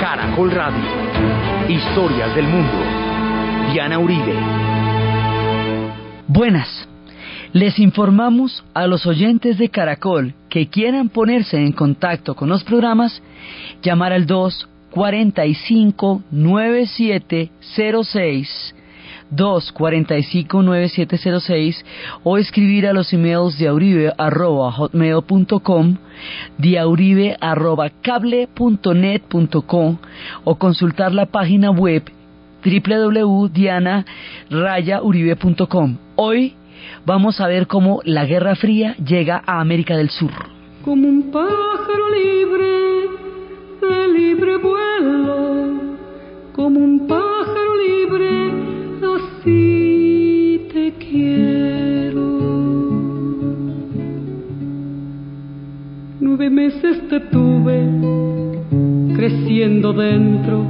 Caracol Radio. Historias del mundo. Diana Uribe. Buenas. Les informamos a los oyentes de Caracol que quieran ponerse en contacto con los programas, llamar al 245 9706 245-9706 o escribir a los emails de arroba hotmail.com diauribe arroba cable.net.com o consultar la página web www.diana-uribe.com. Hoy vamos a ver cómo la Guerra Fría llega a América del Sur. Como un pájaro libre, de libre vuelo, como un pájaro libre, Nueve meses te tuve creciendo dentro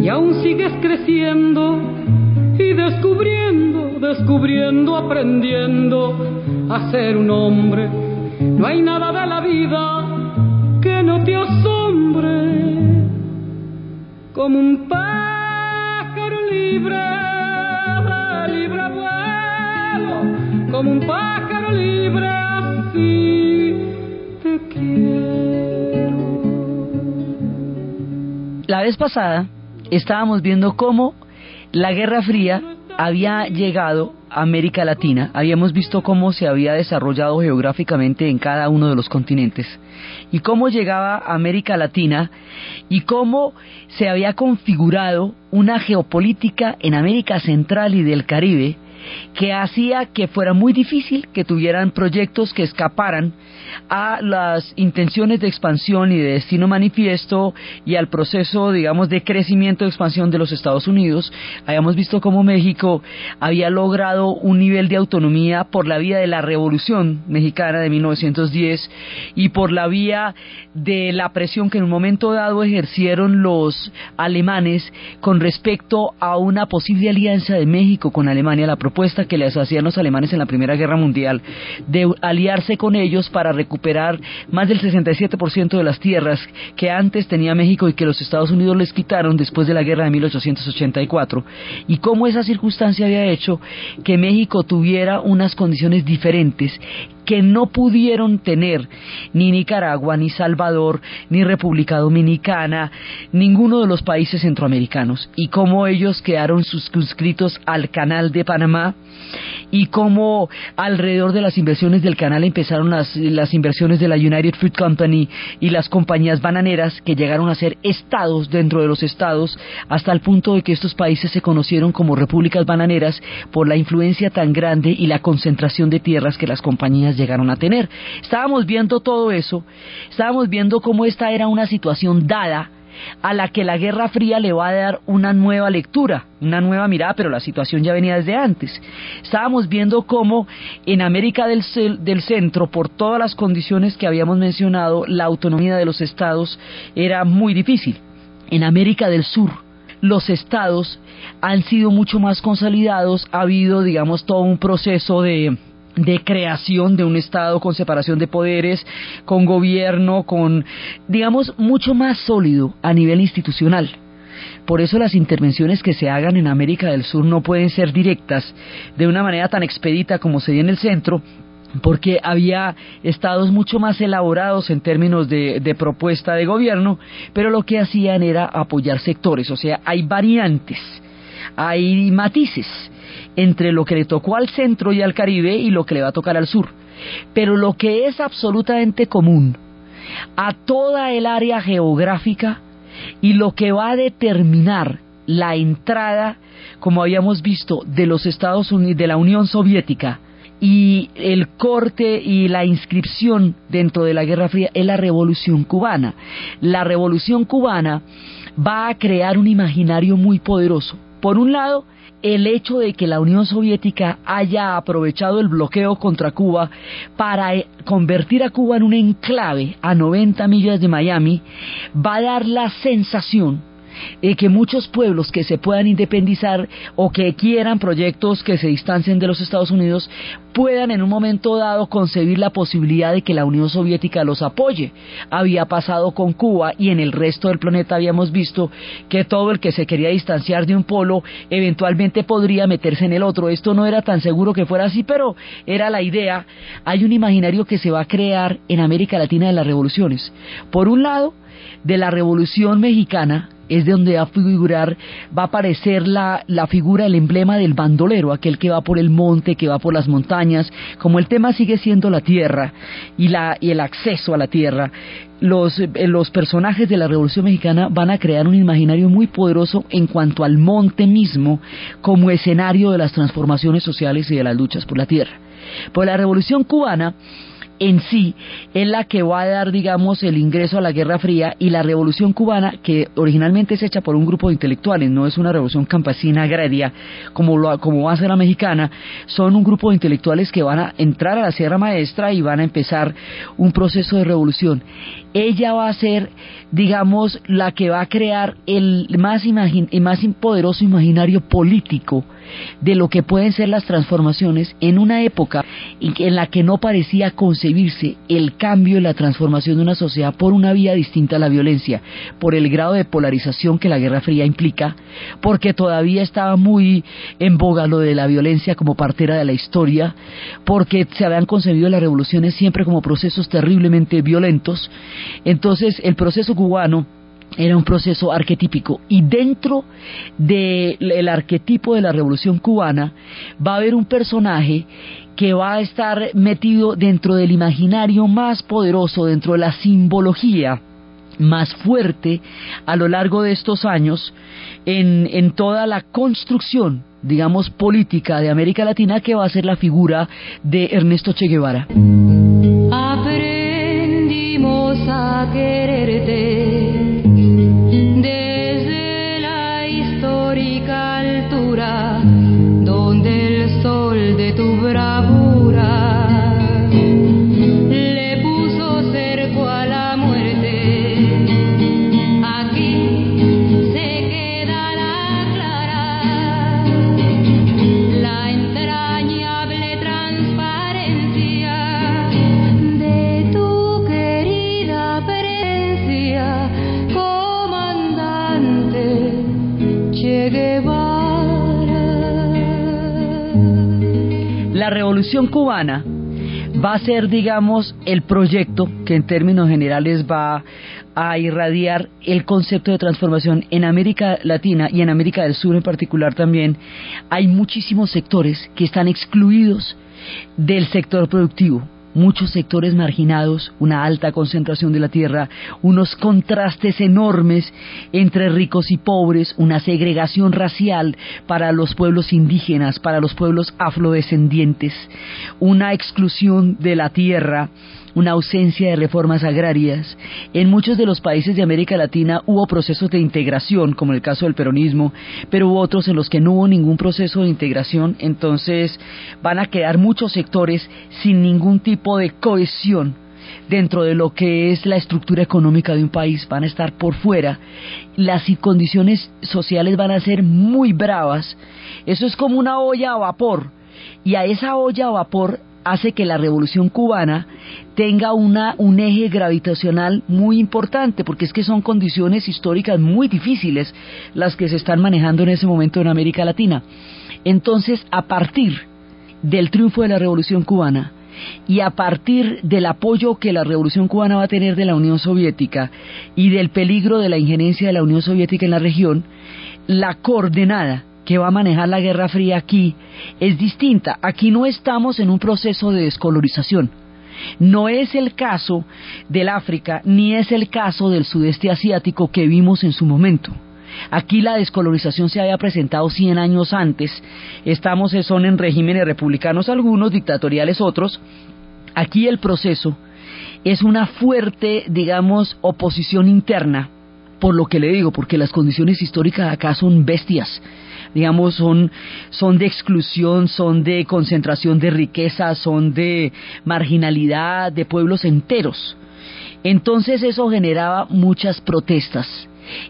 y aún sigues creciendo y descubriendo, descubriendo, aprendiendo a ser un hombre. No hay nada de la vida que no te asombre como un pájaro libre, como un pájaro libre así te quiero. La vez pasada estábamos viendo cómo la Guerra Fría había llegado a América Latina, habíamos visto cómo se había desarrollado geográficamente en cada uno de los continentes y cómo llegaba a América Latina y cómo se había configurado una geopolítica en América Central y del Caribe que hacía que fuera muy difícil que tuvieran proyectos que escaparan a las intenciones de expansión y de destino manifiesto y al proceso, digamos, de crecimiento y expansión de los Estados Unidos. Habíamos visto cómo México había logrado un nivel de autonomía por la vía de la Revolución Mexicana de 1910 y por la vía de la presión que en un momento dado ejercieron los alemanes con respecto a una posible alianza de México con Alemania, la propuesta que les hacían los alemanes en la Primera Guerra Mundial de aliarse con ellos para recuperar más del 67% de las tierras que antes tenía México y que los Estados Unidos les quitaron después de la guerra de 1884 y cómo esa circunstancia había hecho que México tuviera unas condiciones diferentes que no pudieron tener ni Nicaragua, ni Salvador, ni República Dominicana, ninguno de los países centroamericanos, y cómo ellos quedaron suscritos al canal de Panamá, y cómo alrededor de las inversiones del canal empezaron las, las inversiones de la United Fruit Company y las compañías bananeras que llegaron a ser estados dentro de los estados, hasta el punto de que estos países se conocieron como repúblicas bananeras por la influencia tan grande y la concentración de tierras que las compañías llegaron a tener. Estábamos viendo todo eso, estábamos viendo cómo esta era una situación dada a la que la Guerra Fría le va a dar una nueva lectura, una nueva mirada, pero la situación ya venía desde antes. Estábamos viendo cómo en América del, del, Centro, por todas las condiciones que habíamos mencionado, la autonomía de los estados era muy difícil. En América del Sur, los estados han sido mucho más consolidados, ha habido, digamos, todo un proceso de de creación de un Estado con separación de poderes, con gobierno, con, digamos, mucho más sólido a nivel institucional. Por eso las intervenciones que se hagan en América del Sur no pueden ser directas de una manera tan expedita como se dio en el centro, porque había estados mucho más elaborados en términos de, de, propuesta de gobierno, pero lo que hacían era apoyar sectores, o sea, hay variantes, hay matices entre lo que le tocó al centro y al Caribe y lo que le va a tocar al sur. Pero lo que es absolutamente común a toda el área geográfica y lo que va a determinar la entrada, como habíamos visto, de los Estados Unidos, de la Unión Soviética y el corte y la inscripción dentro de la Guerra Fría es la Revolución Cubana. La Revolución Cubana va a crear un imaginario muy poderoso. Por un lado, el hecho de que la Unión Soviética haya aprovechado el bloqueo contra Cuba para eh, convertir a Cuba en un enclave a 90 millas de Miami va a dar la sensación que muchos pueblos que se puedan independizar o que quieran proyectos que se distancien de los Estados Unidos puedan en un momento dado concebir la posibilidad de que la Unión Soviética los apoye. Había pasado con Cuba y en el resto del planeta habíamos visto que todo el que se quería distanciar de un polo eventualmente podría meterse en el otro. Esto no era tan seguro que fuera así, pero era la idea. Hay un imaginario que se va a crear en América Latina de las revoluciones. Por un lado, de la Revolución Mexicana, es de donde va a figurar, va a aparecer la, la figura, el emblema del bandolero, aquel que va por el monte, que va por las montañas. Como el tema sigue siendo la tierra y, la, y el acceso a la tierra, los, eh, los personajes de la Revolución Mexicana van a crear un imaginario muy poderoso en cuanto al monte mismo como escenario de las transformaciones sociales y de las luchas por la tierra. Por la Revolución Cubana, en sí es la que va a dar, digamos, el ingreso a la Guerra Fría y la Revolución Cubana, que originalmente es hecha por un grupo de intelectuales, no es una revolución campesina agraria como, lo, como va a ser la mexicana, son un grupo de intelectuales que van a entrar a la Sierra Maestra y van a empezar un proceso de revolución. Ella va a ser, digamos, la que va a crear el más, el más poderoso imaginario político de lo que pueden ser las transformaciones en una época en la que no parecía concebirse el cambio y la transformación de una sociedad por una vía distinta a la violencia, por el grado de polarización que la Guerra Fría implica, porque todavía estaba muy en boga lo de la violencia como partera de la historia, porque se habían concebido las revoluciones siempre como procesos terriblemente violentos. Entonces, el proceso cubano era un proceso arquetípico y dentro del arquetipo de la revolución cubana va a haber un personaje que va a estar metido dentro del imaginario más poderoso, dentro de la simbología más fuerte a lo largo de estos años en, en toda la construcción digamos, política de América Latina que va a ser la figura de Ernesto Che Guevara. Aprendimos a quererte desde la histórica altura donde el sol de tu bravo Revolución Cubana va a ser, digamos, el proyecto que en términos generales va a irradiar el concepto de transformación en América Latina y en América del Sur en particular también. Hay muchísimos sectores que están excluidos del sector productivo muchos sectores marginados, una alta concentración de la tierra, unos contrastes enormes entre ricos y pobres, una segregación racial para los pueblos indígenas, para los pueblos afrodescendientes, una exclusión de la tierra, una ausencia de reformas agrarias. En muchos de los países de América Latina hubo procesos de integración, como el caso del peronismo, pero hubo otros en los que no hubo ningún proceso de integración, entonces van a quedar muchos sectores sin ningún tipo de cohesión dentro de lo que es la estructura económica de un país, van a estar por fuera, las condiciones sociales van a ser muy bravas, eso es como una olla a vapor, y a esa olla a vapor hace que la revolución cubana tenga una, un eje gravitacional muy importante, porque es que son condiciones históricas muy difíciles las que se están manejando en ese momento en América Latina. Entonces, a partir del triunfo de la revolución cubana, y a partir del apoyo que la revolución cubana va a tener de la Unión Soviética y del peligro de la injerencia de la Unión Soviética en la región, la coordenada que va a manejar la Guerra Fría aquí es distinta. Aquí no estamos en un proceso de descolorización. No es el caso del África ni es el caso del sudeste asiático que vimos en su momento. Aquí la descolorización se había presentado 100 años antes. Estamos son en regímenes republicanos algunos, dictatoriales otros. Aquí el proceso es una fuerte, digamos, oposición interna, por lo que le digo, porque las condiciones históricas acá son bestias digamos, son, son de exclusión, son de concentración de riqueza, son de marginalidad de pueblos enteros. Entonces eso generaba muchas protestas.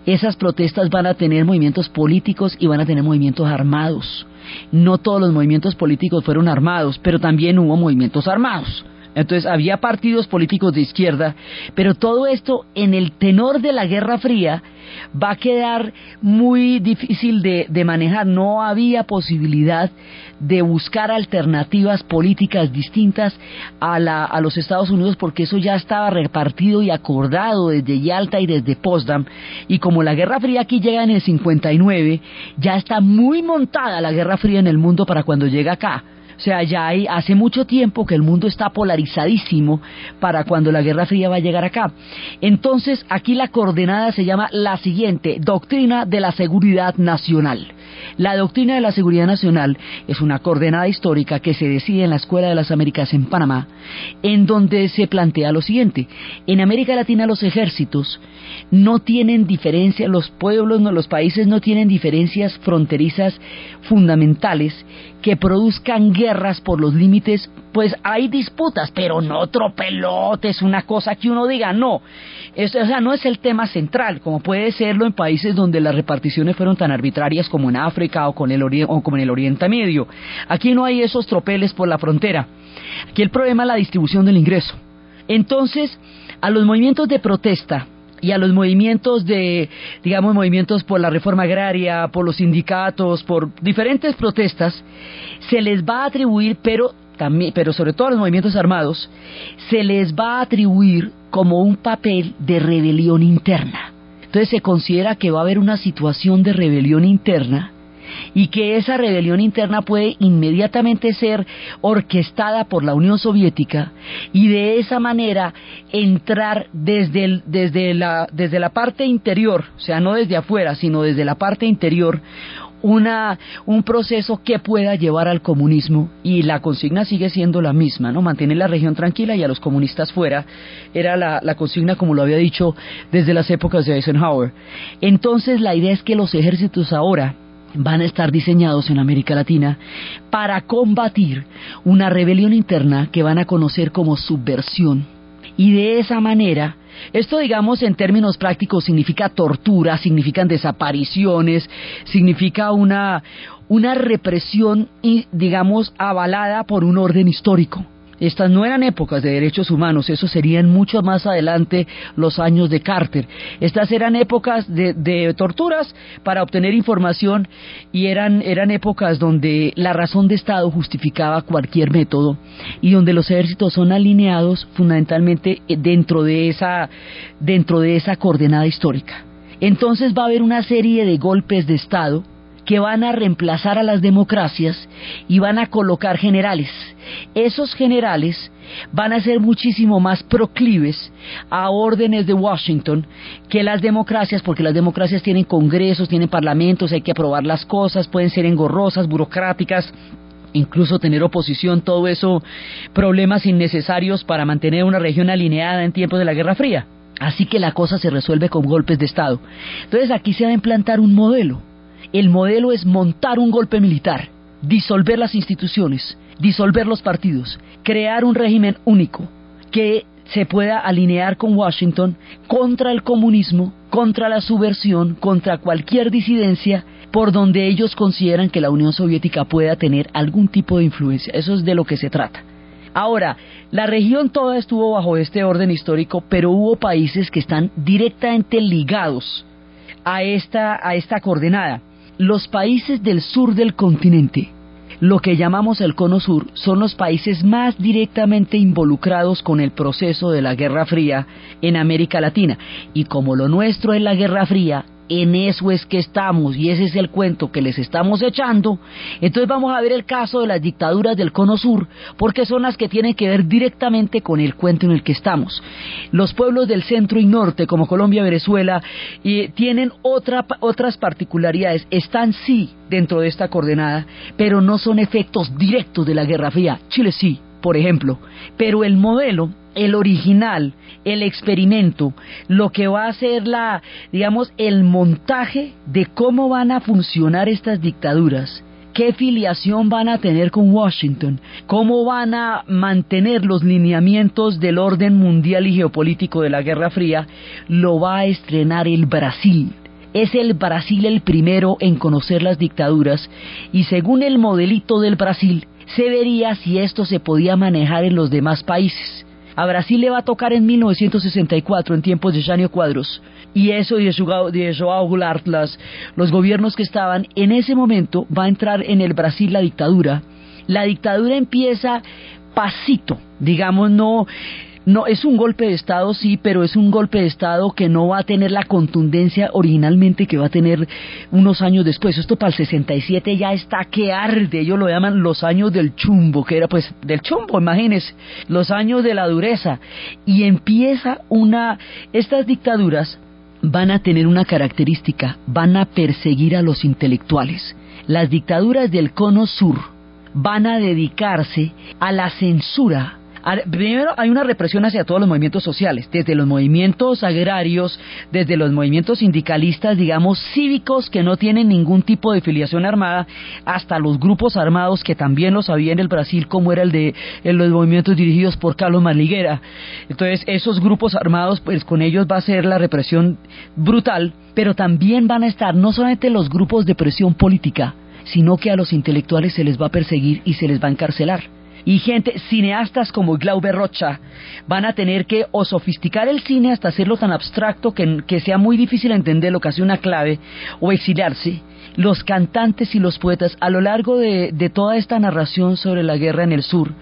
esas protestas van a tener movimientos políticos y van a tener movimientos armados. No todos los movimientos políticos fueron armados, pero también hubo movimientos armados. Entonces había partidos políticos de izquierda, pero todo esto en el tenor de la Guerra Fría va a quedar muy difícil de, manejar. No había posibilidad de buscar alternativas políticas distintas a, a los Estados Unidos porque eso ya estaba repartido y acordado desde Yalta y desde Potsdam. Y como la Guerra Fría aquí llega en el 59, ya está muy montada la Guerra Fría en el mundo para cuando llega acá. O sea, ya hay, hace mucho tiempo que el mundo está polarizadísimo para cuando la Guerra Fría va a llegar acá. Entonces, aquí la coordenada se llama la siguiente, Doctrina de la Seguridad Nacional. La doctrina de la seguridad nacional es una coordenada histórica que se decide en la Escuela de las Américas en Panamá, en donde se plantea lo siguiente. En América Latina los ejércitos no tienen diferencias, los pueblos, no, los países no tienen diferencias fronterizas fundamentales que produzcan guerras por los límites, pues hay disputas, pero no tropelotes, una cosa que uno diga, no. o sea, no es el tema central, como puede serlo en países donde las reparticiones fueron tan arbitrarias como en África o, con el o como en el Oriente Medio. Aquí no hay esos tropeles por la frontera. Aquí el problema es la distribución del ingreso. Entonces, a los movimientos de protesta, y a los movimientos de, digamos, movimientos por la reforma agraria, por los sindicatos, por diferentes protestas, se les va a atribuir, pero también, pero sobre todo a los movimientos armados, se les va a atribuir como un papel de rebelión interna. Entonces se considera que va a haber una situación de rebelión interna y que esa rebelión interna puede inmediatamente ser orquestada por la Unión Soviética y de esa manera entrar desde, desde, la, desde la parte interior, o sea, no desde afuera, sino desde la parte interior, una, un proceso que pueda llevar al comunismo y la consigna sigue siendo la misma, ¿no? Mantener la región tranquila y a los comunistas fuera era la consigna como lo había dicho desde las épocas de Eisenhower. Entonces la idea es que los ejércitos ahora van a estar diseñados en América Latina para combatir una rebelión interna que van a conocer como subversión. Y de esa manera, esto digamos en términos prácticos significa tortura, significan desapariciones, significa una, una represión, digamos, avalada por un orden histórico. Estas no eran épocas de derechos humanos, eso serían mucho más adelante los años de Carter. Estas eran épocas de, torturas para obtener información y eran, eran épocas donde la razón de Estado justificaba cualquier método y donde los ejércitos son alineados fundamentalmente dentro de esa, dentro de esa coordenada histórica. Entonces va a haber una serie de golpes de Estado que van a reemplazar a las democracias y van a colocar generales. Esos generales van a ser muchísimo más proclives a órdenes de Washington que las democracias, porque las democracias tienen congresos, tienen parlamentos, hay que aprobar las cosas, pueden ser engorrosas, burocráticas, incluso tener oposición, todo eso, problemas innecesarios para mantener una región alineada en tiempos de la Guerra Fría. Así que la cosa se resuelve con golpes de Estado. Entonces aquí se va a implantar un modelo el modelo es montar un golpe militar, disolver las instituciones, disolver los partidos, crear un régimen único que se pueda alinear con Washington contra el comunismo, contra la subversión, contra cualquier disidencia por donde ellos consideran que la Unión Soviética pueda tener algún tipo de influencia. Eso es de lo que se trata. Ahora, la región toda estuvo bajo este orden histórico, pero hubo países que están directamente ligados a esta, a esta coordenada. Los países del sur del continente, lo que llamamos el Cono Sur, son los países más directamente involucrados con el proceso de la Guerra Fría en América Latina. Y como lo nuestro es la Guerra Fría, en eso es que estamos y ese es el cuento que les estamos echando, entonces vamos a ver el caso de las dictaduras del Cono Sur, porque son las que tienen que ver directamente con el cuento en el que estamos. Los pueblos del centro y norte, como Colombia, Venezuela, tienen otras particularidades, están sí dentro de esta coordenada, pero no son efectos directos de la Guerra Fría. Chile sí, por ejemplo, pero el modelo el original, el experimento, lo que va a ser la, digamos, el montaje de cómo van a funcionar estas dictaduras, qué filiación van a tener con Washington, cómo van a mantener los lineamientos del orden mundial y geopolítico de la Guerra Fría, lo va a estrenar el Brasil. Es el Brasil el primero en conocer las dictaduras y según el modelito del Brasil, se vería si esto se podía manejar en los demás países. A Brasil le va a tocar en 1964, en tiempos de Jânio Cuadros, y eso de João Goulart, los gobiernos que estaban, en ese momento va a entrar en el Brasil la dictadura. La dictadura empieza pasito, digamos, no no, es un golpe de Estado, sí, pero es un golpe de Estado que no va a tener la contundencia originalmente que va a tener unos años después. Esto para el 67 ya está que arde, ellos lo llaman los años del chumbo, que era pues del chumbo, imagínense, los años de la dureza. Y empieza una, estas dictaduras van a tener una característica, van a perseguir a los intelectuales. Las dictaduras del cono sur van a dedicarse a la censura Primero, hay una represión hacia todos los movimientos sociales, desde los movimientos agrarios, desde los movimientos sindicalistas, digamos, cívicos que no tienen ningún tipo de filiación armada, hasta los grupos armados que también los había en el Brasil, como era el de los movimientos dirigidos por Carlos Maliguera. Entonces, esos grupos armados, pues con ellos va a ser la represión brutal, pero también van a estar no solamente los grupos de presión política, sino que a los intelectuales se les va a perseguir y se les va a encarcelar y gente, cineastas como Glauber Rocha, van a tener que o sofisticar el cine hasta hacerlo tan abstracto que, que sea muy difícil entender lo que hace una clave, o exiliarse. Los cantantes y los poetas, a lo largo de, de toda esta narración sobre la guerra en el sur,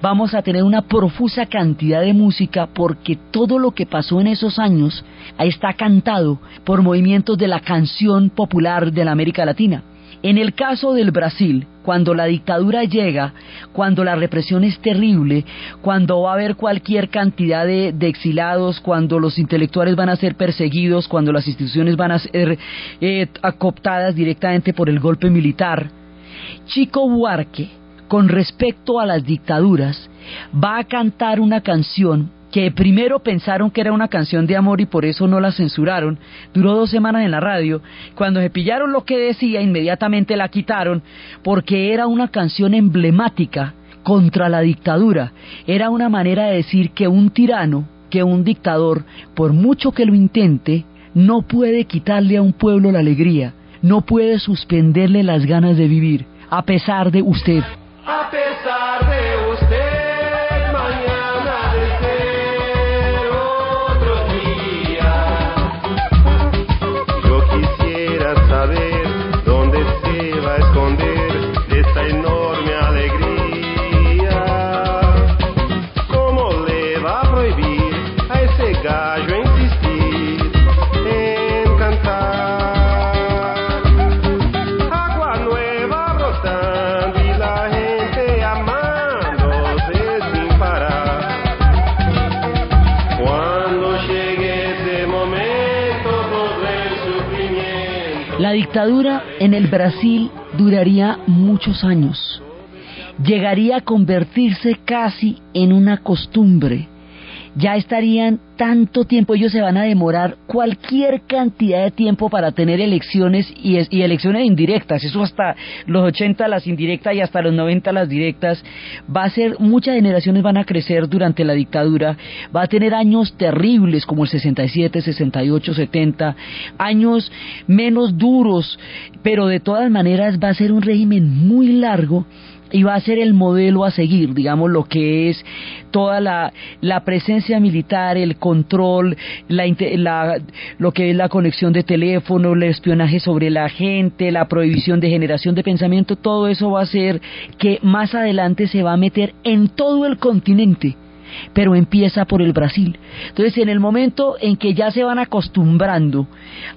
vamos a tener una profusa cantidad de música porque todo lo que pasó en esos años está cantado por movimientos de la canción popular de la América Latina. En el caso del Brasil, cuando la dictadura llega, cuando la represión es terrible, cuando va a haber cualquier cantidad de, exilados, cuando los intelectuales van a ser perseguidos, cuando las instituciones van a ser eh, acoptadas directamente por el golpe militar, Chico Buarque, con respecto a las dictaduras, va a cantar una canción que primero pensaron que era una canción de amor y por eso no la censuraron, duró dos semanas en la radio, cuando se pillaron lo que decía inmediatamente la quitaron porque era una canción emblemática contra la dictadura, era una manera de decir que un tirano, que un dictador, por mucho que lo intente, no puede quitarle a un pueblo la alegría, no puede suspenderle las ganas de vivir, a pesar de usted. A pesar de La dictadura en el Brasil duraría muchos años. Llegaría a convertirse casi en una costumbre ya estarían tanto tiempo, ellos se van a demorar cualquier cantidad de tiempo para tener elecciones y, elecciones indirectas, eso hasta los 80 las indirectas y hasta los 90 las directas, va a ser, muchas generaciones van a crecer durante la dictadura, va a tener años terribles como el 67, 68, 70, años menos duros, pero de todas maneras va a ser un régimen muy largo y va a ser el modelo a seguir, digamos, lo que es toda la, la presencia militar, el control, la, la, lo que es la conexión de teléfono, el espionaje sobre la gente, la prohibición de generación de pensamiento, todo eso va a ser que más adelante se va a meter en todo el continente pero empieza por el Brasil. Entonces, en el momento en que ya se van acostumbrando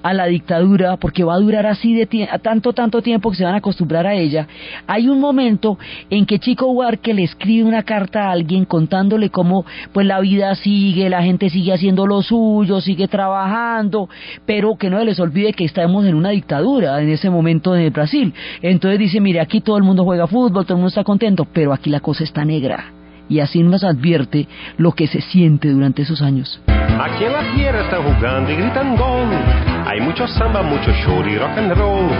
a la dictadura, porque va a durar así de tanto, tanto tiempo que se van a acostumbrar a ella, hay un momento en que Chico Huarque le escribe una carta a alguien contándole cómo pues la vida sigue, la gente sigue haciendo lo suyo, sigue trabajando, pero que no se les olvide que estamos en una dictadura en ese momento en el Brasil. Entonces dice, mire, aquí todo el mundo juega fútbol, todo el mundo está contento, pero aquí la cosa está negra y así nos advierte lo que se siente durante esos años. Aquí en la tierra están jugando y gritan gol. Hay mucho samba, mucho show y rock and roll.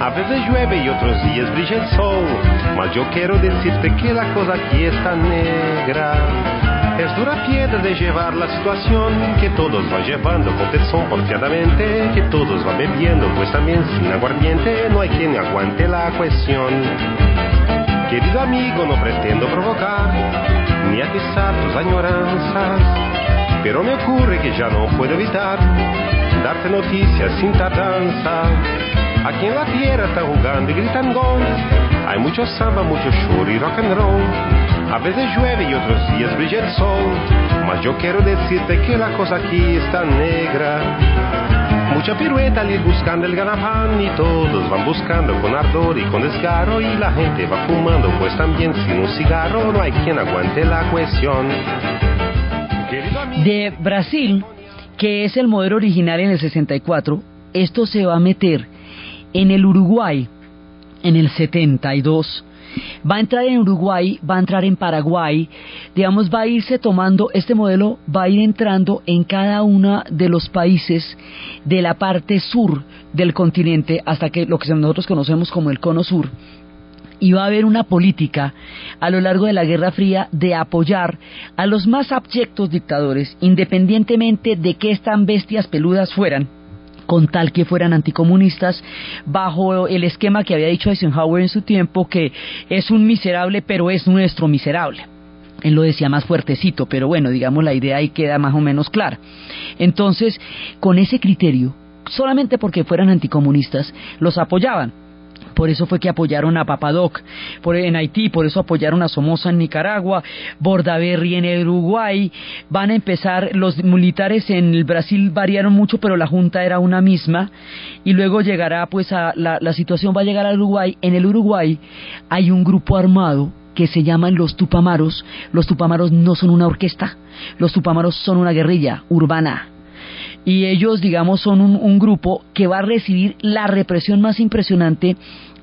A veces llueve y otros días brilla el sol. Mas yo quiero decirte que la cosa aquí está negra. Es dura piedra de llevar la situación, que todos van llevando con tesón porfiadamente, que todos van bebiendo, pues también sin aguardiente no hay quien aguante la cuestión. Querido amigo, no pretendo provocar, ni atizar tus añoranzas, pero me ocurre que ya no puedo evitar darte noticias sin tardanza. Aquí en la tierra están jugando y gritan gol. Hay mucho samba, mucho show y rock and roll. A veces llueve y otros días brilla el sol. Mas yo quiero decirte que la cosa aquí está negra. Mucha pirueta al ir buscando el ganapán y todos van buscando con ardor y con desgarro y la gente va fumando pues también sin un cigarro no hay quien aguante la cuestión. De Brasil, que es el modelo original en el 64, esto se va a meter en el Uruguay en el 72 va a entrar en Uruguay, va a entrar en Paraguay, digamos, va a irse tomando, este modelo va a ir entrando en cada uno de los países de la parte sur del continente hasta que lo que nosotros conocemos como el cono sur. Y va a haber una política a lo largo de la Guerra Fría de apoyar a los más abyectos dictadores, independientemente de qué tan bestias peludas fueran, con tal que fueran anticomunistas, bajo el esquema que había dicho Eisenhower en su tiempo, que es un miserable, pero es nuestro miserable. Él lo decía más fuertecito, pero bueno, digamos la idea ahí queda más o menos clara. Entonces, con ese criterio, solamente porque fueran anticomunistas, los apoyaban por eso fue que apoyaron a Papadoc por, en Haití, por eso apoyaron a Somoza en Nicaragua, Bordaberry en Uruguay, van a empezar, los militares en el Brasil variaron mucho, pero la junta era una misma, y luego llegará pues a, la, situación va a llegar al Uruguay, en el Uruguay hay un grupo armado que se llaman los Tupamaros, los Tupamaros no son una orquesta, los Tupamaros son una guerrilla urbana, y ellos, digamos, son un, grupo que va a recibir la represión más impresionante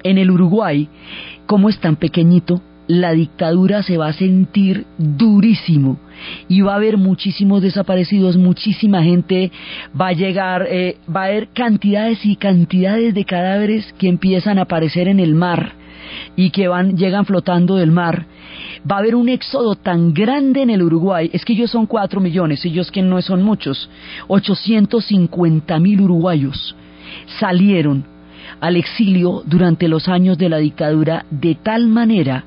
en el Uruguay, como es tan pequeñito, la dictadura se va a sentir durísimo y va a haber muchísimos desaparecidos, muchísima gente va a llegar, eh, va a haber cantidades y cantidades de cadáveres que empiezan a aparecer en el mar y que van, llegan flotando del mar. Va a haber un éxodo tan grande en el Uruguay, es que ellos son cuatro millones, ellos que no son muchos, 850 mil uruguayos salieron al exilio durante los años de la dictadura de tal manera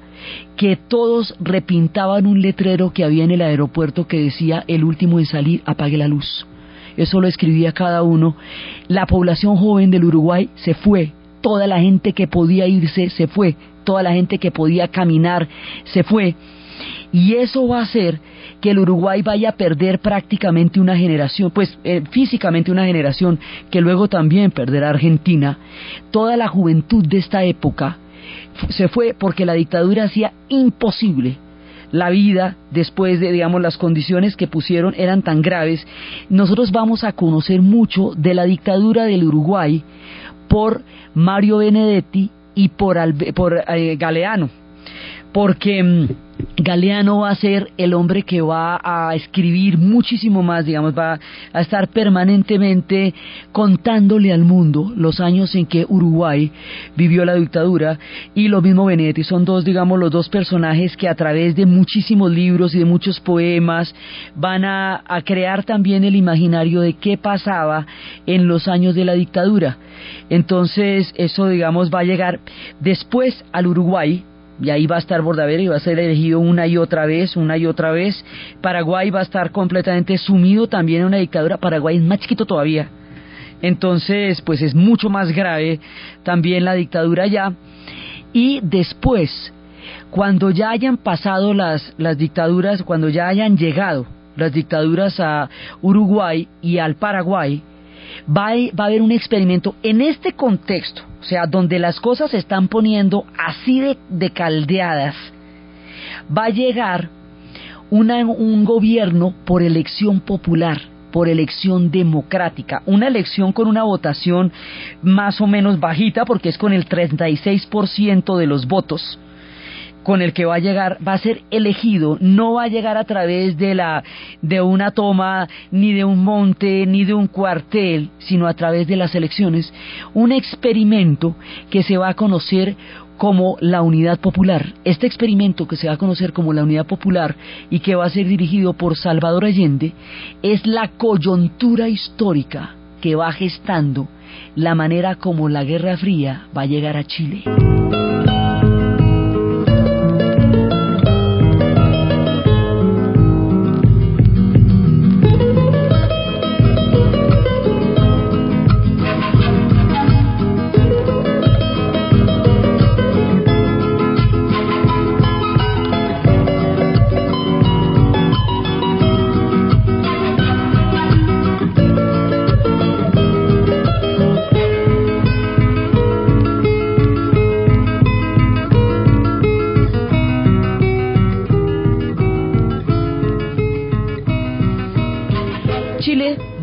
que todos repintaban un letrero que había en el aeropuerto que decía el último en salir apague la luz. Eso lo escribía cada uno. La población joven del Uruguay se fue, toda la gente que podía irse se fue, toda la gente que podía caminar se fue. Y eso va a hacer que el Uruguay vaya a perder prácticamente una generación, pues eh, físicamente una generación, que luego también perderá Argentina. Toda la juventud de esta época se fue porque la dictadura hacía imposible la vida después de, digamos, las condiciones que pusieron eran tan graves. Nosotros vamos a conocer mucho de la dictadura del Uruguay por Mario Benedetti y por, por eh, Galeano, porque mm, Galeano va a ser el hombre que va a escribir muchísimo más, digamos, va a estar permanentemente contándole al mundo los años en que Uruguay vivió la dictadura y lo mismo Benedetti, son dos, digamos, los dos personajes que a través de muchísimos libros y de muchos poemas van a, a crear también el imaginario de qué pasaba en los años de la dictadura. Entonces, eso, digamos, va a llegar después al Uruguay, y ahí va a estar Bordaberry y va a ser elegido una y otra vez, una y otra vez. Paraguay va a estar completamente sumido también en una dictadura. Paraguay es más chiquito todavía. Entonces, pues es mucho más grave también la dictadura allá. Y después, cuando ya hayan pasado las, las dictaduras, cuando ya hayan llegado las dictaduras a Uruguay y al Paraguay, va a, haber un experimento en este contexto, o sea, donde las cosas se están poniendo así de, caldeadas, va a llegar un gobierno por elección popular, por elección democrática, una elección con una votación más o menos bajita porque es con el 36% de los votos, con el que va a llegar va a ser elegido, no va a llegar a través de la de una toma ni de un monte ni de un cuartel, sino a través de las elecciones, un experimento que se va a conocer como la unidad popular. Este experimento que se va a conocer como la unidad popular y que va a ser dirigido por Salvador Allende es la coyuntura histórica que va gestando la manera como la Guerra Fría va a llegar a Chile.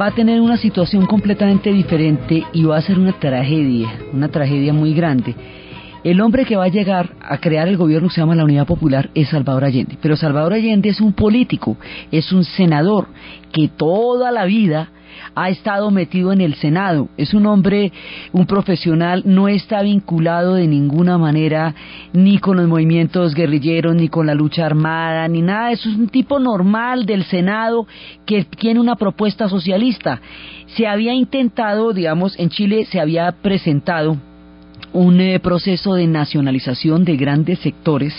Va a tener una situación completamente diferente y va a ser una tragedia, una tragedia muy grande. El hombre que va a llegar a crear el gobierno que se llama la Unidad Popular es Salvador Allende. Pero Salvador Allende es un político, es un senador que toda la vida ha estado metido en el Senado. Es un hombre, un profesional, no está vinculado de ninguna manera ni con los movimientos guerrilleros, ni con la lucha armada, ni nada. Es un tipo normal del Senado que tiene una propuesta socialista. Se había intentado, digamos, en Chile se había presentado un eh, proceso de nacionalización de grandes sectores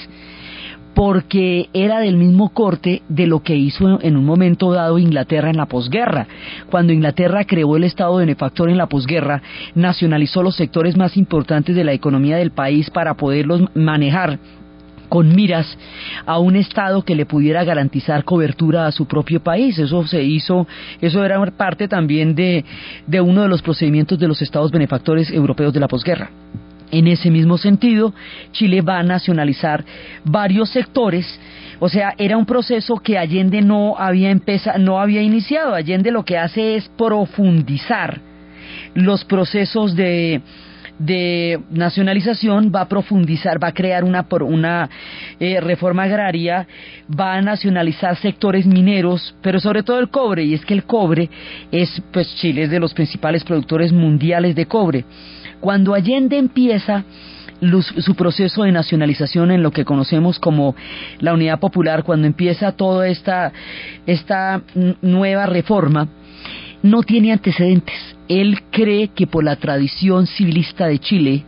porque era del mismo corte de lo que hizo en un momento dado Inglaterra en la posguerra. Cuando Inglaterra creó el Estado benefactor en la posguerra, nacionalizó los sectores más importantes de la economía del país para poderlos manejar con miras a un Estado que le pudiera garantizar cobertura a su propio país. Eso se hizo, eso era parte también de, de uno de los procedimientos de los Estados benefactores europeos de la posguerra. En ese mismo sentido, Chile va a nacionalizar varios sectores, o sea, era un proceso que Allende no había empezado, no había iniciado. Allende lo que hace es profundizar los procesos de, de nacionalización va a profundizar, va a crear una, una eh, reforma agraria, va a nacionalizar sectores mineros, pero sobre todo el cobre, y es que el cobre es, pues Chile es de los principales productores mundiales de cobre. Cuando Allende empieza su proceso de nacionalización en lo que conocemos como la Unidad Popular, cuando empieza toda esta, esta nueva reforma, no tiene antecedentes. Él cree que por la tradición civilista de Chile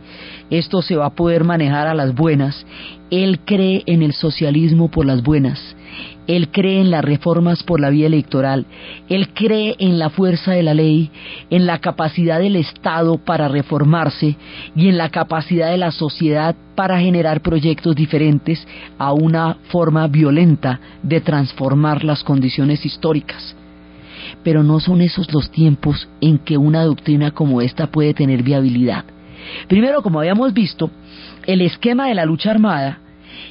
esto se va a poder manejar a las buenas. Él cree en el socialismo por las buenas. Él cree en las reformas por la vía electoral, él cree en la fuerza de la ley, en la capacidad del Estado para reformarse y en la capacidad de la sociedad para generar proyectos diferentes a una forma violenta de transformar las condiciones históricas. Pero no son esos los tiempos en que una doctrina como esta puede tener viabilidad. Primero, como habíamos visto, el esquema de la lucha armada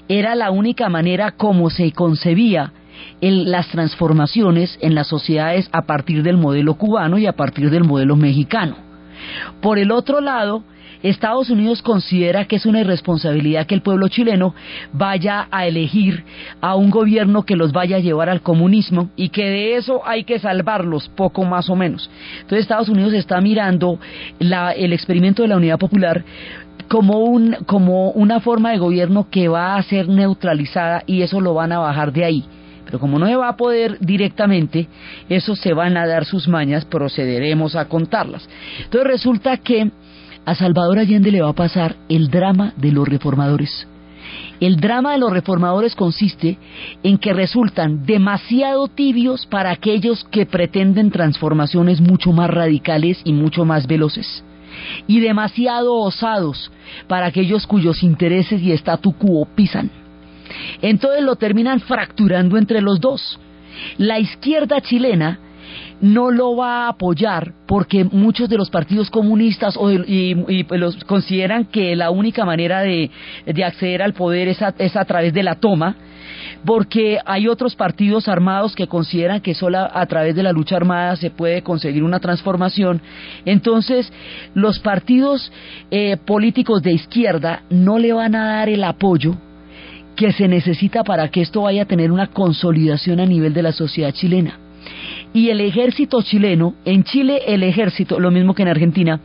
era la única manera como se concebía las transformaciones en las sociedades a partir del modelo cubano y a partir del modelo mexicano. Por el otro lado, Estados Unidos considera que es una irresponsabilidad que el pueblo chileno vaya a elegir a un gobierno que los vaya a llevar al comunismo y que de eso hay que salvarlos, poco más o menos. Entonces Estados Unidos está mirando el experimento de la unidad popular como, un, como una forma de gobierno que va a ser neutralizada y eso lo van a bajar de ahí. Pero como no se va a poder directamente, eso se van a dar sus mañas, procederemos a contarlas. Entonces resulta que a Salvador Allende le va a pasar el drama de los reformadores. El drama de los reformadores consiste en que resultan demasiado tibios para aquellos que pretenden transformaciones mucho más radicales y mucho más veloces y demasiado osados para aquellos cuyos intereses y statu quo pisan. Entonces lo terminan fracturando entre los dos. La izquierda chilena no lo va a apoyar porque muchos de los partidos comunistas y, pues, los consideran que la única manera de, acceder al poder es a, través de la toma porque hay otros partidos armados que consideran que solo a través de la lucha armada se puede conseguir una transformación. Entonces, los partidos eh, políticos de izquierda no le van a dar el apoyo que se necesita para que esto vaya a tener una consolidación a nivel de la sociedad chilena. Y el ejército chileno, en Chile el ejército, lo mismo que en Argentina,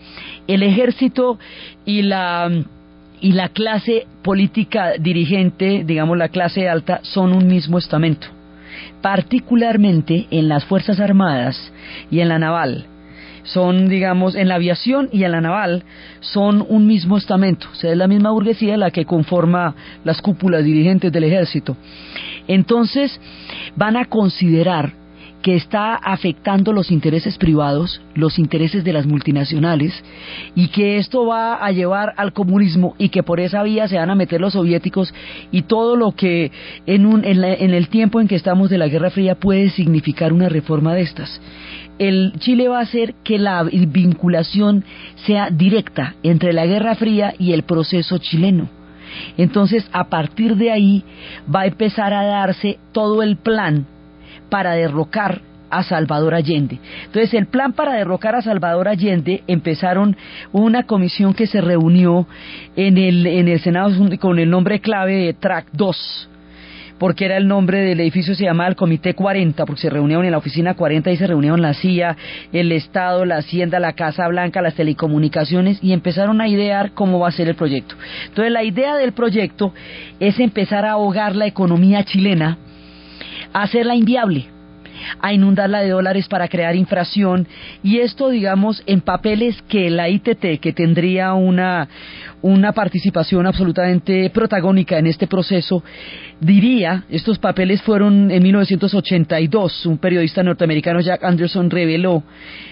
el ejército y la y la clase política dirigente, digamos la clase alta, son un mismo estamento. Particularmente en las Fuerzas Armadas y en la naval. Son, digamos, en la aviación y en la naval, son un mismo estamento. O sea, es la misma burguesía la que conforma las cúpulas dirigentes del ejército. Entonces, van a considerar que está afectando los intereses privados, los intereses de las multinacionales, y que esto va a llevar al comunismo y que por esa vía se van a meter los soviéticos y todo lo que en, un, en, en el tiempo en que estamos de la Guerra Fría puede significar una reforma de estas. El Chile va a hacer que la vinculación sea directa entre la Guerra Fría y el proceso chileno. Entonces, a partir de ahí va a empezar a darse todo el plan para derrocar a Salvador Allende. Entonces, el plan para derrocar a Salvador Allende empezaron una comisión que se reunió en el, en el Senado con el nombre clave de TRAC 2, porque era el nombre del edificio, se llamaba el Comité 40, porque se reunieron en la oficina 40 y se reunieron la CIA, el Estado, la Hacienda, la Casa Blanca, las telecomunicaciones y empezaron a idear cómo va a ser el proyecto. Entonces, la idea del proyecto es empezar a ahogar la economía chilena hacerla inviable, a inundarla de dólares para crear inflación. Y esto digamos en papeles que la ITT que tendría una una participación absolutamente protagónica en este proceso diría, estos papeles fueron en 1982, un periodista norteamericano Jack Anderson reveló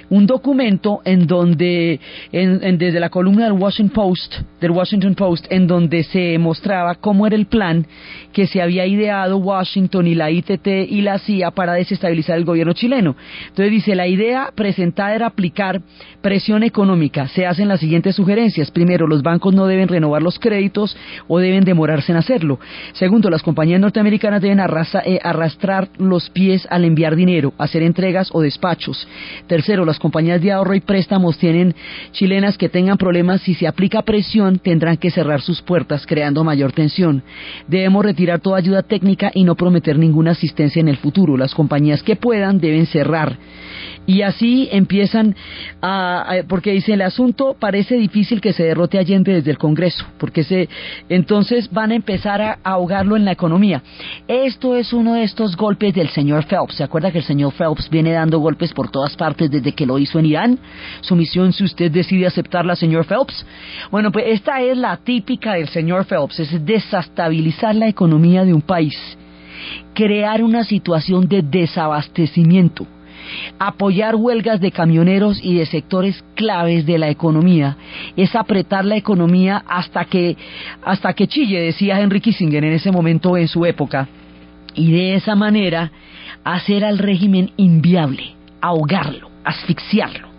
un documento en donde, desde la columna del Washington Post, del Washington Post, en donde se mostraba cómo era el plan que se había ideado Washington y la ITT y la CIA para desestabilizar el gobierno chileno. Entonces dice, la idea presentada era aplicar presión económica. Se hacen las siguientes sugerencias. Primero, los bancos no deben renovar los créditos o deben demorarse en hacerlo. Segundo, las compañías norteamericanas deben eh, arrastrar los pies al enviar dinero, hacer entregas o despachos. Tercero, las compañías de ahorro y préstamos tienen chilenas que tengan problemas, si se aplica presión, tendrán que cerrar sus puertas, creando mayor tensión. Debemos retirar toda ayuda técnica y no prometer ninguna asistencia en el futuro. Las compañías que puedan deben cerrar. Y así empiezan a, porque dice el asunto parece difícil que se derrote a Allende desde el Congreso, porque se, entonces van a empezar a ahogarlo en la economía. Esto es uno de estos golpes del señor Phelps. ¿Se acuerda que el señor Phelps viene dando golpes por todas partes desde que lo hizo en Irán? Su misión, si usted decide aceptarla, señor Phelps. Bueno, pues esta es la típica del señor Phelps, es desestabilizar la economía de un país, crear una situación de desabastecimiento Apoyar huelgas de camioneros y de sectores claves de la economía es apretar la economía hasta que, hasta que chille, decía Henry Kissinger en ese momento en su época, y de esa manera hacer al régimen inviable, ahogarlo, asfixiarlo.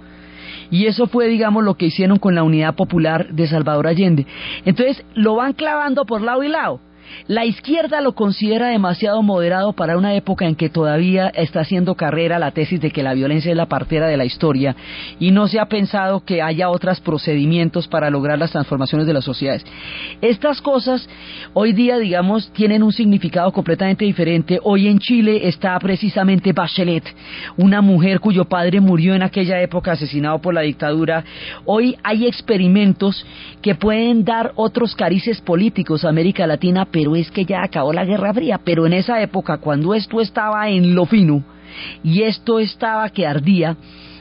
Y eso fue, digamos, lo que hicieron con la Unidad Popular de Salvador Allende. Entonces, lo van clavando por lado y lado. La izquierda lo considera demasiado moderado para una época en que todavía está haciendo carrera la tesis de que la violencia es la partera de la historia y no se ha pensado que haya otros procedimientos para lograr las transformaciones de las sociedades. Estas cosas hoy día, digamos, tienen un significado completamente diferente. Hoy en Chile está precisamente Bachelet, una mujer cuyo padre murió en aquella época asesinado por la dictadura. Hoy hay experimentos que pueden dar otros carices políticos a América Latina, pero es que ya acabó la Guerra Fría, pero en esa época, cuando esto estaba en lo fino y esto estaba que ardía,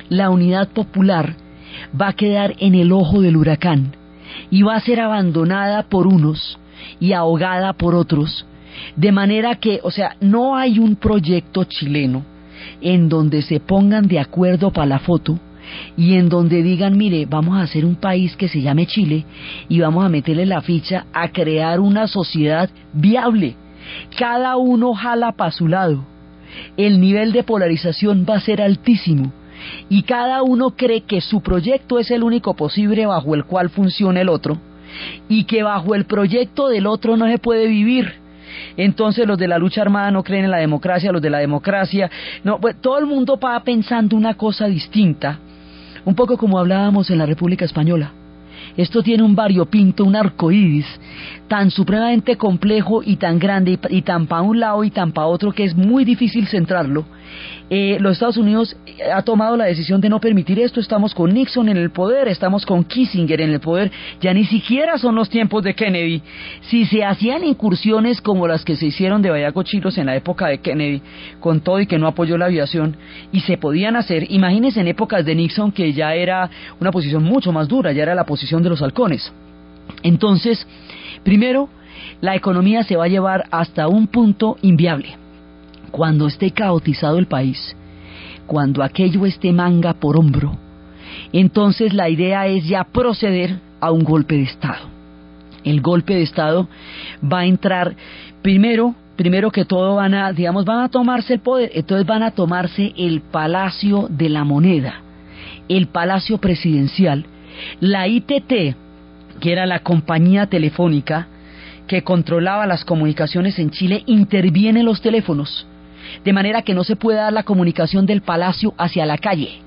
la unidad popular va a quedar en el ojo del huracán y va a ser abandonada por unos y ahogada por otros, de manera que, o sea, no hay un proyecto chileno en donde se pongan de acuerdo para la foto y en donde digan, mire, vamos a hacer un país que se llame Chile y vamos a meterle la ficha a crear una sociedad viable. Cada uno jala para su lado. El nivel de polarización va a ser altísimo y cada uno cree que su proyecto es el único posible bajo el cual funciona el otro y que bajo el proyecto del otro no se puede vivir. Entonces los de la lucha armada no creen en la democracia, los de la democracia, no, pues, todo el mundo va pensando una cosa distinta un poco como hablábamos en la República Española. esto tiene un variopinto, un arco iris, tan supremamente complejo y tan grande y, y tan para un lado y tan para otro que es muy difícil centrarlo. Eh, los Estados Unidos eh, ha tomado la decisión de no permitir esto. Estamos con Nixon en el poder, estamos con Kissinger en el poder. Ya ni siquiera son los tiempos de Kennedy. Si se hacían incursiones como las que se hicieron de Vallacochilos en la época de Kennedy, con todo y que no apoyó la aviación, y se podían hacer, imagínense en épocas de Nixon que ya era una posición mucho más dura, ya era la posición de los halcones. Entonces, primero, la economía se va a llevar hasta un punto inviable cuando esté caotizado el país, cuando aquello esté manga por hombro, entonces la idea es ya proceder a un golpe de Estado. El golpe de Estado va a entrar primero, primero que todo van a, digamos, van a tomarse el poder, entonces van a tomarse el Palacio de la Moneda, el Palacio Presidencial, la ITT, que era la compañía telefónica que controlaba las comunicaciones en Chile, interviene en los teléfonos de manera que no se pueda dar la comunicación del palacio hacia la calle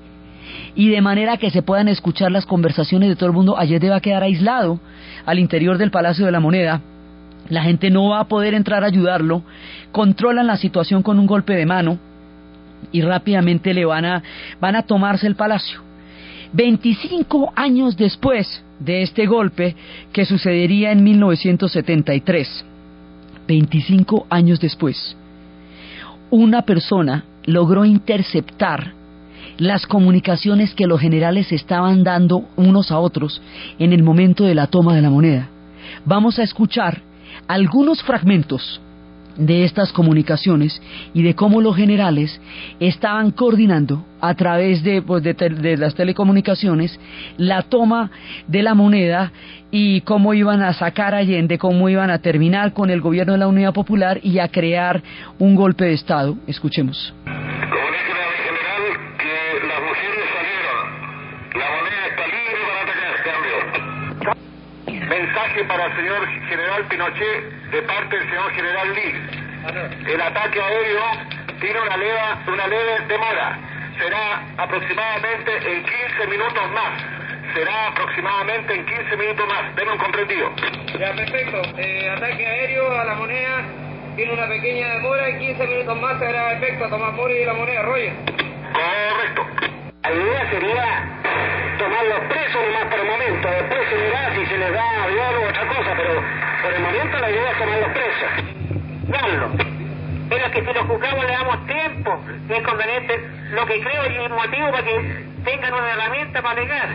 y de manera que se puedan escuchar las conversaciones de todo el mundo. Ayer va a quedar aislado al interior del Palacio de la Moneda. La gente no va a poder entrar a ayudarlo. Controlan la situación con un golpe de mano y rápidamente le van a, van a tomarse el palacio. 25 años después de este golpe que sucedería en 1973, 25 años después, una persona logró interceptar las comunicaciones que los generales estaban dando unos a otros en el momento de la toma de la moneda. Vamos a escuchar algunos fragmentos de estas comunicaciones y de cómo los generales estaban coordinando a través de, pues, de, las telecomunicaciones la toma de la moneda y cómo iban a sacar a Allende, cómo iban a terminar con el gobierno de la Unidad Popular y a crear un golpe de Estado. Escuchemos. Mensaje para el señor general Pinochet de parte del señor general Lee. El ataque aéreo tiene una leve, una leve demora. Será aproximadamente en 15 minutos más. Será aproximadamente en 15 minutos más. Denme un comprendido. Ya, perfecto. Eh, ataque aéreo a la moneda tiene una pequeña demora. En 15 minutos más se hará efecto a Tomás Mori y la moneda. Roger. Correcto. La idea sería tomarlos presos nomás por el momento. Después se verá si se les da avión u otra cosa, pero por el momento la idea es tomarlos presos. Darlo. Pero es que si los juzgamos le damos tiempo, es conveniente, lo que creo y el motivo para que tengan una herramienta para alegar.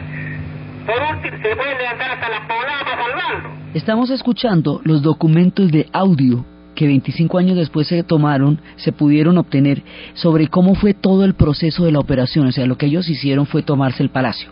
Por último, se pueden levantar hasta las pobladas para salvarlo. Estamos escuchando los documentos de audio que 25 años después se tomaron, se pudieron obtener sobre cómo fue todo el proceso de la operación. O sea, lo que ellos hicieron fue tomarse el palacio.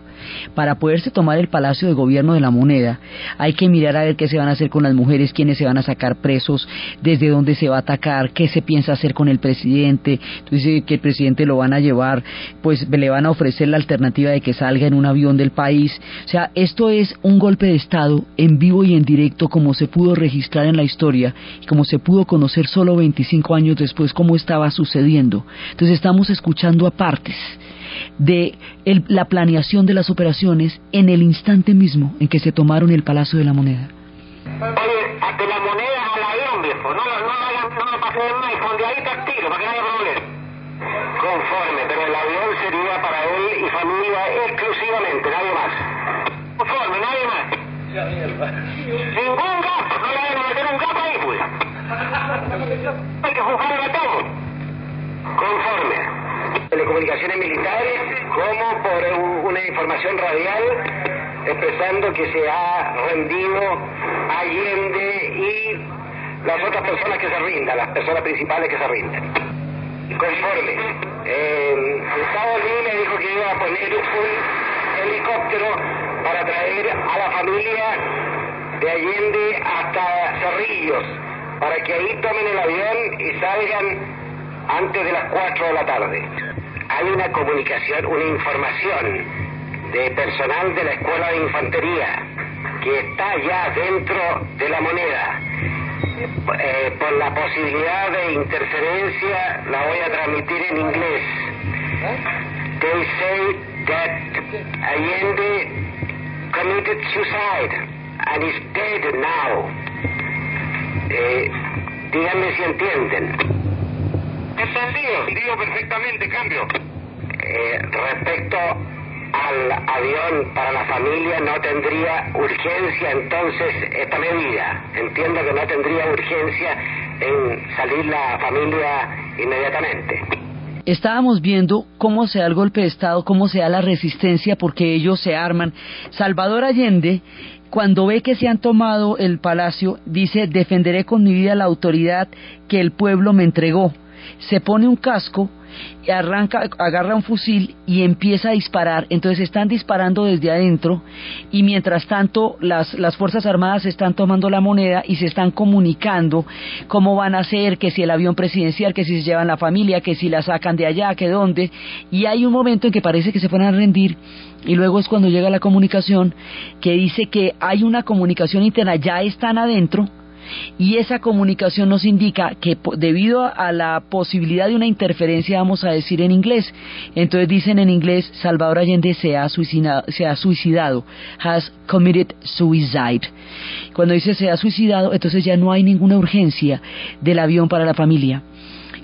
Para poderse tomar el Palacio de Gobierno de la Moneda, hay que mirar a ver qué se van a hacer con las mujeres, quiénes se van a sacar presos, desde dónde se va a atacar, qué se piensa hacer con el presidente. Entonces, que el presidente lo van a llevar, pues le van a ofrecer la alternativa de que salga en un avión del país. O sea, esto es un golpe de Estado en vivo y en directo, como se pudo registrar en la historia y como se pudo conocer solo 25 años después cómo estaba sucediendo. Entonces, estamos escuchando a partes de la planeación de las operaciones en el instante mismo en que se tomaron el Palacio de la Moneda. Oye, de la moneda al avión, viejo. No, no, no, no me pasen más, con de ahí te tiro, para que no haya problema. Conforme, pero el avión sería para él y familia exclusivamente, nadie más. Conforme, nadie más. Ningún gasto, no le van a meter un gato ahí, pues. Hay que juzgar a todo. Conforme telecomunicaciones militares como por una información radial expresando que se ha rendido Allende y las otras personas que se rindan, las personas principales que se rinden. Conforme. Eh, Gustavo Lee dijo que iba a poner un helicóptero para traer a la familia de Allende hasta Cerrillos, para que ahí tomen el avión y salgan antes de las 4 de la tarde hay una comunicación, una información de personal de la Escuela de Infantería que está ya dentro de la moneda. Eh, por la posibilidad de interferencia la voy a transmitir en inglés. They say that Allende committed suicide and is dead now. Eh, díganme si entienden. Entendido, digo perfectamente, cambio. Eh, respecto al avión para la familia no tendría urgencia entonces esta medida. Entiendo que no tendría urgencia en salir la familia inmediatamente. Estábamos viendo cómo se da el golpe de Estado, cómo se da la resistencia, porque ellos se arman. Salvador Allende, cuando ve que se han tomado el palacio, dice, defenderé con mi vida la autoridad que el pueblo me entregó. Se pone un casco arranca, agarra un fusil y empieza a disparar. Entonces están disparando desde adentro y mientras tanto las, las Fuerzas Armadas están tomando la moneda y se están comunicando cómo van a hacer, que si el avión presidencial, que si se llevan la familia, que si la sacan de allá, que dónde. Y hay un momento en que parece que se van a rendir y luego es cuando llega la comunicación que dice que hay una comunicación interna, ya están adentro, y esa comunicación nos indica que debido a la posibilidad de una interferencia, vamos a decir en inglés, entonces dicen en inglés, Salvador Allende se ha suicidado, has committed suicide. Cuando dice se ha suicidado, entonces ya no hay ninguna urgencia del avión para la familia.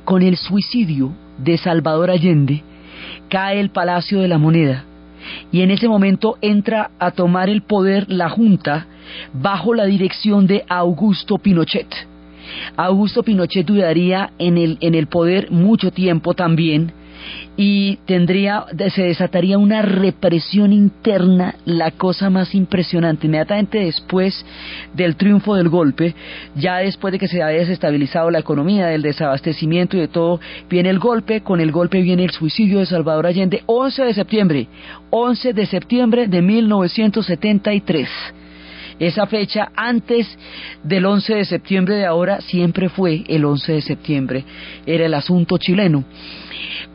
Con el suicidio de Salvador Allende, cae el Palacio de la Moneda y en ese momento entra a tomar el poder la Junta bajo la dirección de Augusto Pinochet. Augusto Pinochet duraría en el, en el poder mucho tiempo también y tendría, se desataría una represión interna, la cosa más impresionante. Inmediatamente después del triunfo del golpe, ya después de que se había desestabilizado la economía, del desabastecimiento y de todo, viene el golpe, con el golpe viene el suicidio de Salvador Allende, 11 de septiembre, 11 de septiembre de 1973 esa fecha antes del 11 de septiembre de ahora siempre fue el 11 de septiembre, era el asunto chileno.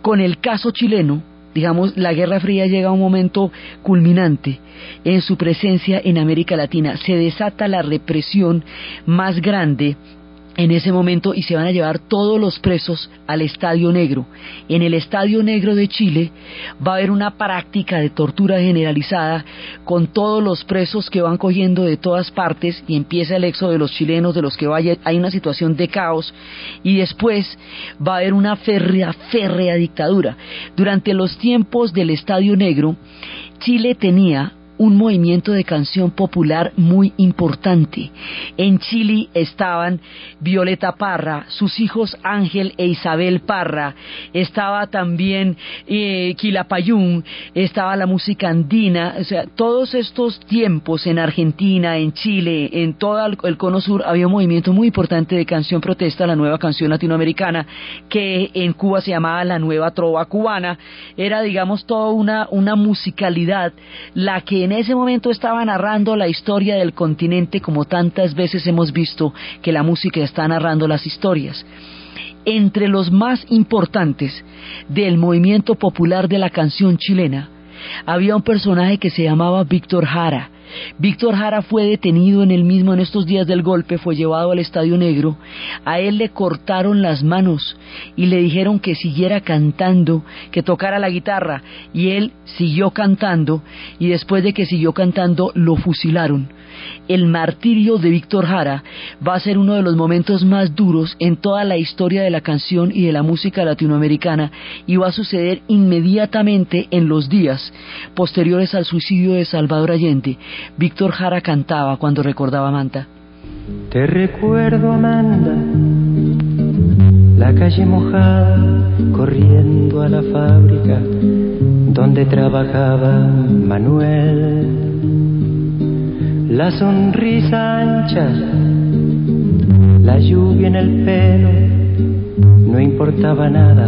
Con el caso chileno, digamos, la Guerra Fría llega a un momento culminante en su presencia en América Latina. Se desata la represión más grande en ese momento y se van a llevar todos los presos al Estadio Negro. En el Estadio Negro de Chile va a haber una práctica de tortura generalizada con todos los presos que van cogiendo de todas partes y empieza el éxodo de los chilenos, de los que vaya, hay una situación de caos y después va a haber una férrea, férrea dictadura. Durante los tiempos del Estadio Negro, Chile tenía un movimiento de canción popular muy importante. En Chile estaban Violeta Parra, sus hijos Ángel e Isabel Parra, estaba también eh, Quilapayún, estaba la música andina, o sea, todos estos tiempos en Argentina, en Chile, en todo el cono sur, había un movimiento muy importante de canción protesta, la nueva canción latinoamericana, que en Cuba se llamaba la nueva trova cubana, era digamos toda una, una musicalidad, la que en ese momento estaba narrando la historia del continente como tantas veces hemos visto que la música está narrando las historias. Entre los más importantes del movimiento popular de la canción chilena había un personaje que se llamaba Víctor Jara, Víctor Jara fue detenido en el mismo en estos días del golpe, fue llevado al Estadio Negro. A él le cortaron las manos y le dijeron que siguiera cantando, que tocara la guitarra. Y él siguió cantando y después de que siguió cantando lo fusilaron el martirio de Víctor Jara va a ser uno de los momentos más duros en toda la historia de la canción y de la música latinoamericana y va a suceder inmediatamente en los días posteriores al suicidio de Salvador Allende. Víctor Jara cantaba cuando recordaba a Manta. Te recuerdo, Amanda, la calle mojada, corriendo a la fábrica donde trabajaba Manuel la sonrisa ancha, la lluvia en el pelo, no importaba nada,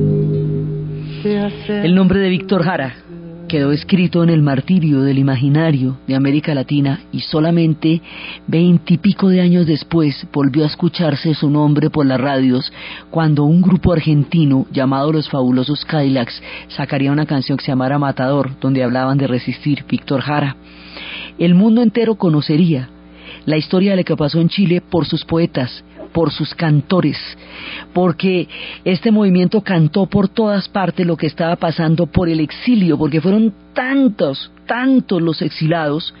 El nombre de Víctor Jara, quedó escrito en el martirio del imaginario de América Latina y solamente veintipico de años después volvió a escucharse su nombre por las radios cuando un grupo argentino llamado Los Fabulosos Cadillacs sacaría una canción que se llamara Matador, donde hablaban de resistir Víctor Jara. El mundo entero conocería la historia de lo que pasó en Chile por sus poetas, por sus cantores, porque este movimiento cantó por todas partes lo que estaba pasando por el exilio, porque fueron tantos, tantos los exilados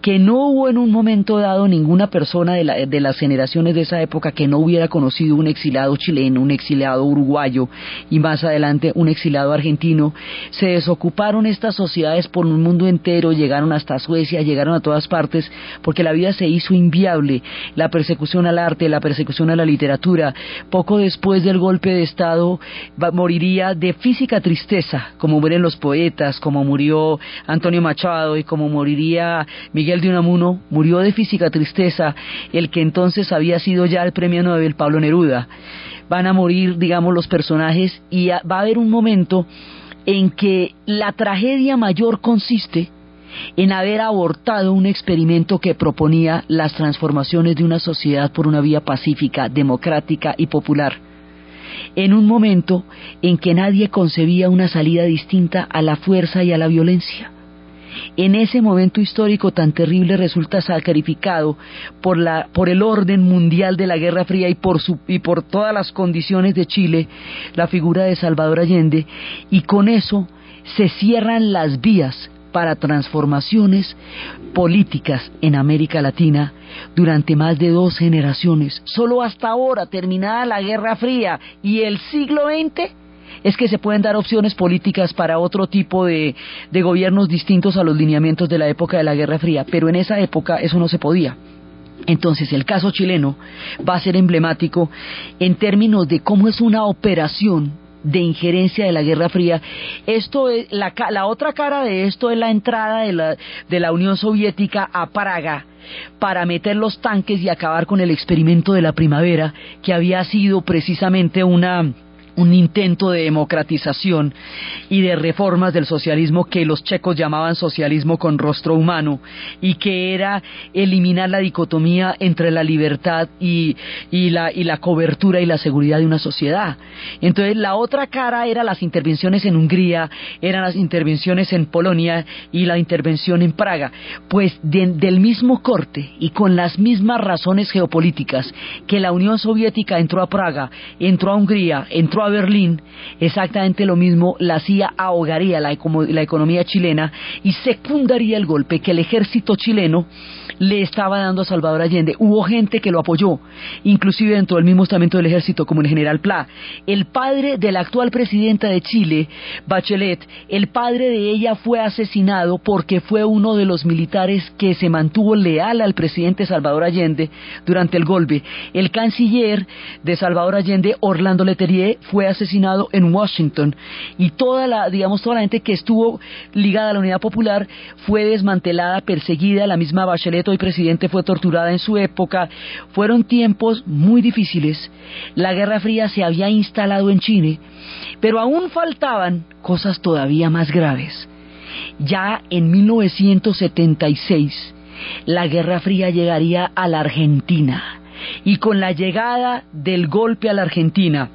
que no hubo en un momento dado ninguna persona de, las generaciones de esa época que no hubiera conocido un exilado chileno, un exilado uruguayo y más adelante un exilado argentino. Se desocuparon estas sociedades por un mundo entero, llegaron hasta Suecia, llegaron a todas partes, porque la vida se hizo inviable. La persecución al arte, la persecución a la literatura. Poco después del golpe de Estado moriría de física tristeza, como mueren los poetas, como murió Antonio Machado y como moriría Miguel de Unamuno, murió de física tristeza el que entonces había sido ya el premio Nobel Pablo Neruda. Van a morir, digamos, los personajes y va a haber un momento en que la tragedia mayor consiste en haber abortado un experimento que proponía las transformaciones de una sociedad por una vía pacífica, democrática y popular, en un momento en que nadie concebía una salida distinta a la fuerza y a la violencia. En ese momento histórico tan terrible resulta sacrificado por, la, por el orden mundial de la Guerra Fría y por, su, y por todas las condiciones de Chile, la figura de Salvador Allende, y con eso se cierran las vías para transformaciones políticas en América Latina durante más de dos generaciones. Solo hasta ahora, terminada la Guerra Fría y el siglo XX, es que se pueden dar opciones políticas para otro tipo de, de gobiernos distintos a los lineamientos de la época de la Guerra Fría, pero en esa época eso no se podía. Entonces el caso chileno va a ser emblemático en términos de cómo es una operación de injerencia de la Guerra Fría. Esto es, la, la otra cara de esto es la entrada de la, de la Unión Soviética a Praga para meter los tanques y acabar con el experimento de la primavera, que había sido precisamente una un intento de democratización y de reformas del socialismo que los checos llamaban socialismo con rostro humano y que era eliminar la dicotomía entre la libertad y, y, la, y la cobertura y la seguridad de una sociedad. Entonces la otra cara era las intervenciones en Hungría, eran las intervenciones en Polonia y la intervención en Praga. Pues del mismo corte y con las mismas razones geopolíticas que la Unión Soviética entró a Praga, entró a Hungría, entró a Berlín, exactamente lo mismo, la CIA ahogaría la, economía chilena y secundaría el golpe que el ejército chileno le estaba dando a Salvador Allende. Hubo gente que lo apoyó, inclusive dentro del mismo estamento del ejército, como el general Pla. El padre de la actual presidenta de Chile, Bachelet, el padre de ella fue asesinado porque fue uno de los militares que se mantuvo leal al presidente Salvador Allende durante el golpe. El canciller de Salvador Allende, Orlando Leterrier, fue asesinado en Washington y toda la, digamos, toda la gente que estuvo ligada a la Unidad Popular fue desmantelada, perseguida, la misma Bachelet hoy presidente fue torturada en su época. Fueron tiempos muy difíciles. La Guerra Fría se había instalado en Chile, pero aún faltaban cosas todavía más graves. Ya en 1976, la Guerra Fría llegaría a la Argentina y con la llegada del golpe a la Argentina,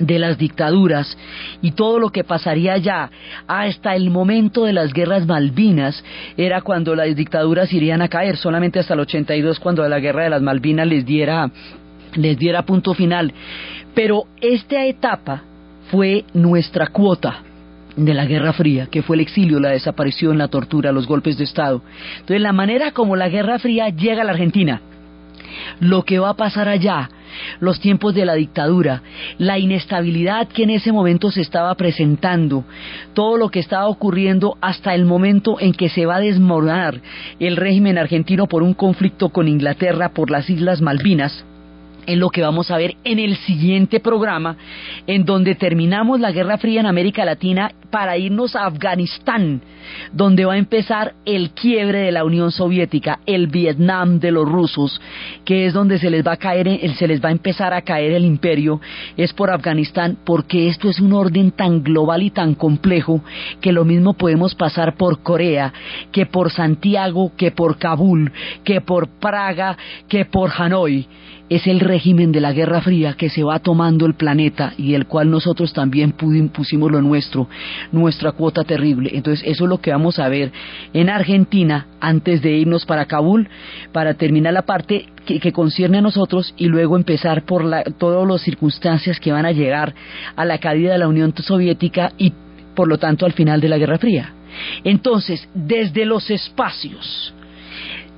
de las dictaduras y todo lo que pasaría allá hasta el momento de las guerras Malvinas era cuando las dictaduras irían a caer solamente hasta el 82 cuando la guerra de las Malvinas les diera les diera punto final pero esta etapa fue nuestra cuota de la Guerra Fría, que fue el exilio, la desaparición, la tortura, los golpes de Estado. Entonces, la manera como la Guerra Fría llega a la Argentina, lo que va a pasar allá, los tiempos de la dictadura, la inestabilidad que en ese momento se estaba presentando, todo lo que estaba ocurriendo hasta el momento en que se va a desmoronar el régimen argentino por un conflicto con Inglaterra por las Islas Malvinas, en lo que vamos a ver en el siguiente programa, en donde terminamos la Guerra Fría en América Latina para irnos a Afganistán, donde va a empezar el quiebre de la Unión Soviética, el Vietnam de los rusos, que es donde se les va a caer, se les va a empezar a caer el imperio, es por Afganistán, porque esto es un orden tan global y tan complejo que lo mismo podemos pasar por Corea, que por Santiago, que por Kabul, que por Praga, que por Hanoi es el régimen de la Guerra Fría que se va tomando el planeta y el cual nosotros también pusimos lo nuestro, nuestra cuota terrible. Entonces eso es lo que vamos a ver en Argentina antes de irnos para Kabul, para terminar la parte que, concierne a nosotros y luego empezar por la, todas las circunstancias que van a llegar a la caída de la Unión Soviética y por lo tanto al final de la Guerra Fría. Entonces, desde los espacios,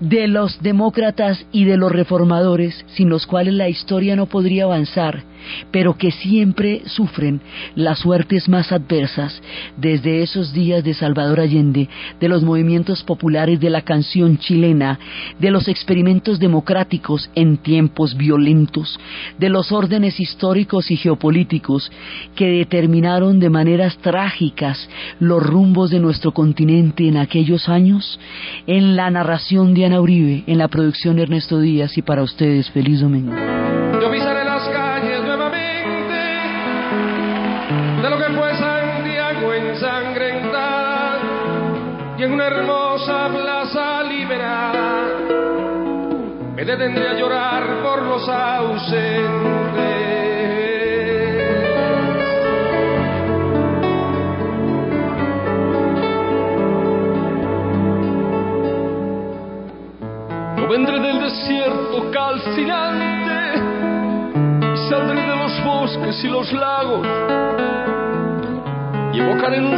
de los demócratas y de los reformadores, sin los cuales la historia no podría avanzar, pero que siempre sufren las suertes más adversas desde esos días de Salvador Allende, de los movimientos populares de la canción chilena, de los experimentos democráticos en tiempos violentos, de los órdenes históricos y geopolíticos que determinaron de maneras trágicas los rumbos de nuestro continente en aquellos años, en la narración de Ana Uribe, en la producción de Ernesto Díaz y para ustedes feliz domingo. Me detendré a llorar por los ausentes. Yo vendré del desierto calcinante y saldré de los bosques y los lagos y evocaré en